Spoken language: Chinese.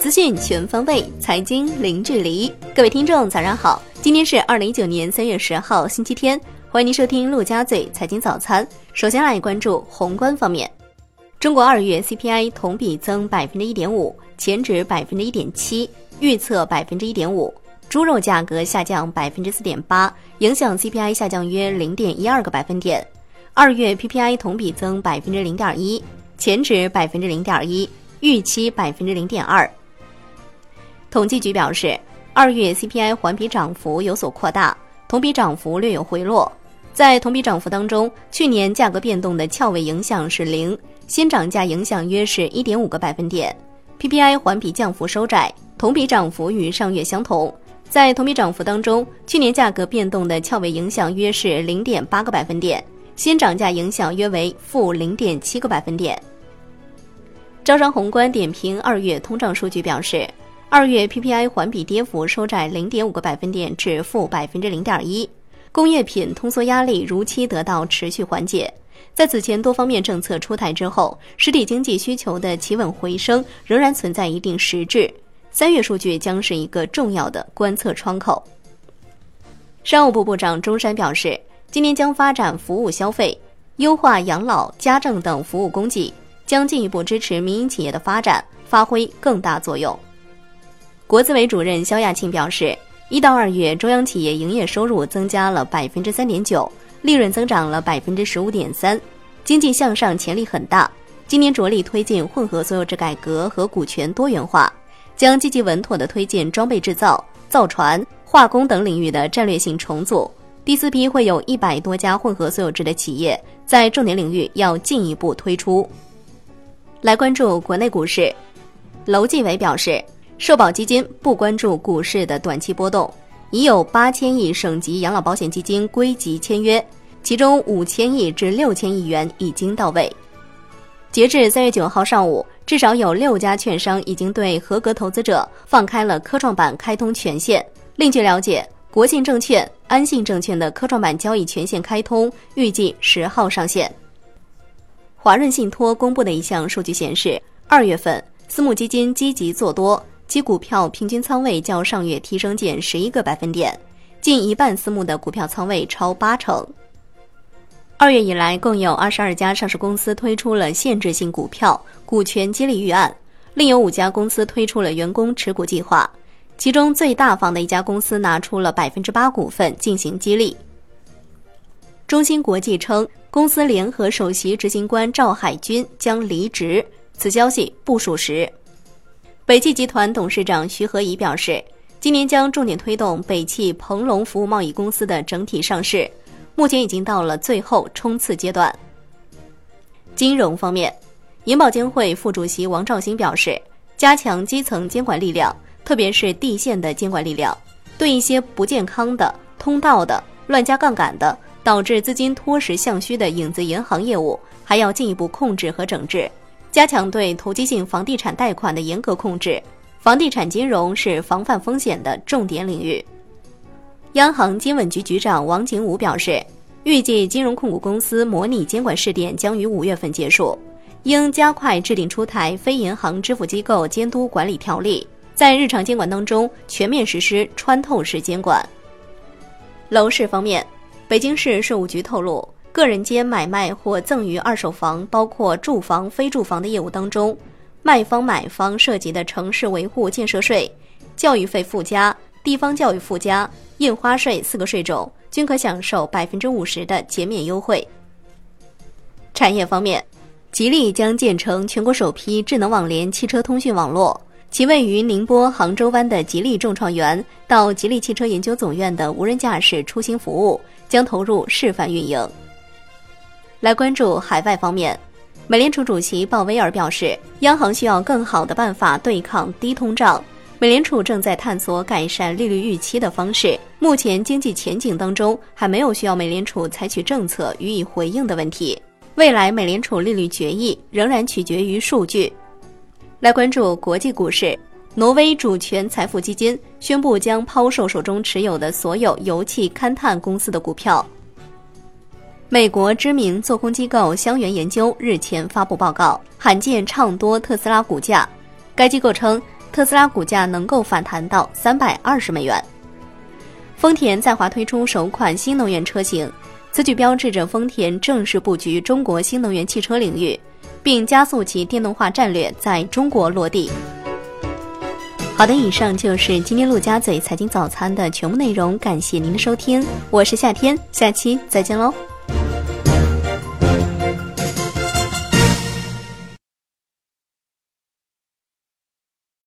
资讯全方位，财经零距离。各位听众，早上好！今天是二零一九年三月十号，星期天。欢迎您收听陆家嘴财经早餐。首先来关注宏观方面，中国二月 CPI 同比增百分之一点五，前值百分之一点七，预测百分之一点五。猪肉价格下降百分之四点八，影响 CPI 下降约零点一二个百分点。二月 PPI 同比增百分之零点一，前值百分之零点一，预期百分之零点二。统计局表示，二月 CPI 环比涨幅有所扩大，同比涨幅略有回落。在同比涨幅当中，去年价格变动的翘尾影响是零，新涨价影响约是一点五个百分点。PPI 环比降幅收窄，同比涨幅与上月相同。在同比涨幅当中，去年价格变动的翘尾影响约是零点八个百分点，新涨价影响约为负零点七个百分点。招商宏观点评二月通胀数据表示。二月 PPI 环比跌幅收窄零点五个百分点至负百分之零点一，工业品通缩压力如期得到持续缓解。在此前多方面政策出台之后，实体经济需求的企稳回升仍然存在一定实质。三月数据将是一个重要的观测窗口。商务部部长钟山表示，今年将发展服务消费，优化养老、家政等服务供给，将进一步支持民营企业的发展，发挥更大作用。国资委主任肖亚庆表示，一到二月，中央企业营业收入增加了百分之三点九，利润增长了百分之十五点三，经济向上潜力很大。今年着力推进混合所有制改革和股权多元化，将积极稳妥地推进装备制造、造船、化工等领域的战略性重组。第四批会有一百多家混合所有制的企业在重点领域要进一步推出。来关注国内股市，楼继伟表示。社保基金不关注股市的短期波动，已有八千亿省级养老保险基金归集签约，其中五千亿至六千亿元已经到位。截至三月九号上午，至少有六家券商已经对合格投资者放开了科创板开通权限。另据了解，国信证券、安信证券的科创板交易权限开通预计十号上线。华润信托公布的一项数据显示，二月份私募基金积极做多。其股票平均仓位较上月提升近十一个百分点，近一半私募的股票仓位超八成。二月以来，共有二十二家上市公司推出了限制性股票股权激励预案，另有五家公司推出了员工持股计划，其中最大方的一家公司拿出了百分之八股份进行激励。中芯国际称，公司联合首席执行官赵海军将离职，此消息不属实。北汽集团董事长徐和宜表示，今年将重点推动北汽鹏龙服务贸易公司的整体上市，目前已经到了最后冲刺阶段。金融方面，银保监会副主席王兆新表示，加强基层监管力量，特别是地线的监管力量，对一些不健康的、通道的、乱加杠杆的、导致资金脱实向虚的影子银行业务，还要进一步控制和整治。加强对投机性房地产贷款的严格控制，房地产金融是防范风险的重点领域。央行金稳局局长王景武表示，预计金融控股公司模拟监管试点将于五月份结束，应加快制定出台非银行支付机构监督管理条例，在日常监管当中全面实施穿透式监管。楼市方面，北京市税务局透露。个人间买卖或赠与二手房，包括住房、非住房的业务当中，卖方、买方涉及的城市维护建设税、教育费附加、地方教育附加、印花税四个税种均可享受百分之五十的减免优惠。产业方面，吉利将建成全国首批智能网联汽车通讯网络，其位于宁波杭州湾的吉利众创园到吉利汽车研究总院的无人驾驶出行服务将投入示范运营。来关注海外方面，美联储主席鲍威尔表示，央行需要更好的办法对抗低通胀。美联储正在探索改善利率预期的方式。目前经济前景当中还没有需要美联储采取政策予以回应的问题。未来美联储利率决议仍然取决于数据。来关注国际股市，挪威主权财富基金宣布将抛售手中持有的所有油气勘探公司的股票。美国知名做空机构香园研究日前发布报告，罕见唱多特斯拉股价。该机构称，特斯拉股价能够反弹到三百二十美元。丰田在华推出首款新能源车型，此举标志着丰田正式布局中国新能源汽车领域，并加速其电动化战略在中国落地。好的，以上就是今天陆家嘴财经早餐的全部内容，感谢您的收听，我是夏天，下期再见喽。